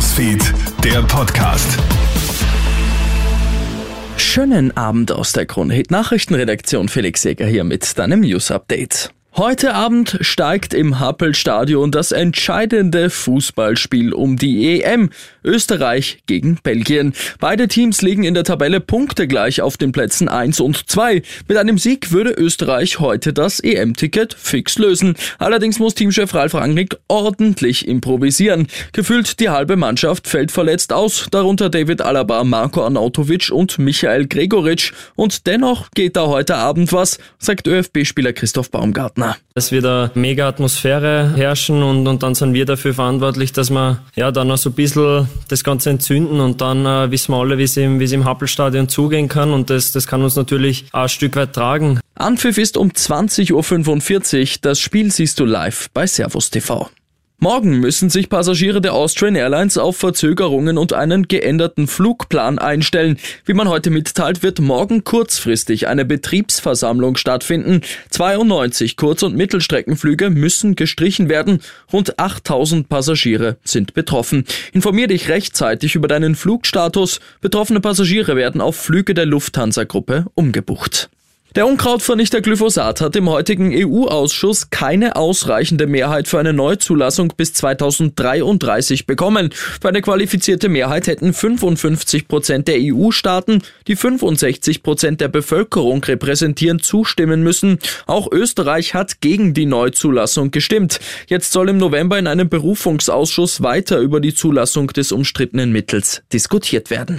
Newsfeed, der Podcast. Schönen Abend aus der Kronhit Nachrichtenredaktion. Felix Jäger hier mit deinem News Update. Heute Abend steigt im Happel-Stadion das entscheidende Fußballspiel um die EM. Österreich gegen Belgien. Beide Teams liegen in der Tabelle punktegleich auf den Plätzen 1 und 2. Mit einem Sieg würde Österreich heute das EM-Ticket fix lösen. Allerdings muss Teamchef Ralf Rangnick ordentlich improvisieren. Gefühlt die halbe Mannschaft fällt verletzt aus, darunter David Alaba, Marco Arnautovic und Michael Gregoritsch. Und dennoch geht da heute Abend was, sagt ÖFB-Spieler Christoph Baumgartner. Partner. Es wird eine mega Atmosphäre herrschen und, und dann sind wir dafür verantwortlich, dass wir ja dann noch so ein bisschen das Ganze entzünden und dann äh, wissen wir alle, wie es im, im Happelstadion zugehen kann und das, das kann uns natürlich auch ein Stück weit tragen. Anpfiff ist um 20.45 Uhr. Das Spiel siehst du live bei Servus TV. Morgen müssen sich Passagiere der Austrian Airlines auf Verzögerungen und einen geänderten Flugplan einstellen. Wie man heute mitteilt, wird morgen kurzfristig eine Betriebsversammlung stattfinden. 92 Kurz- und Mittelstreckenflüge müssen gestrichen werden. Rund 8000 Passagiere sind betroffen. Informier dich rechtzeitig über deinen Flugstatus. Betroffene Passagiere werden auf Flüge der Lufthansa-Gruppe umgebucht. Der Unkrautvernichter Glyphosat hat im heutigen EU-Ausschuss keine ausreichende Mehrheit für eine Neuzulassung bis 2033 bekommen. Für eine qualifizierte Mehrheit hätten 55 Prozent der EU-Staaten, die 65 Prozent der Bevölkerung repräsentieren, zustimmen müssen. Auch Österreich hat gegen die Neuzulassung gestimmt. Jetzt soll im November in einem Berufungsausschuss weiter über die Zulassung des umstrittenen Mittels diskutiert werden.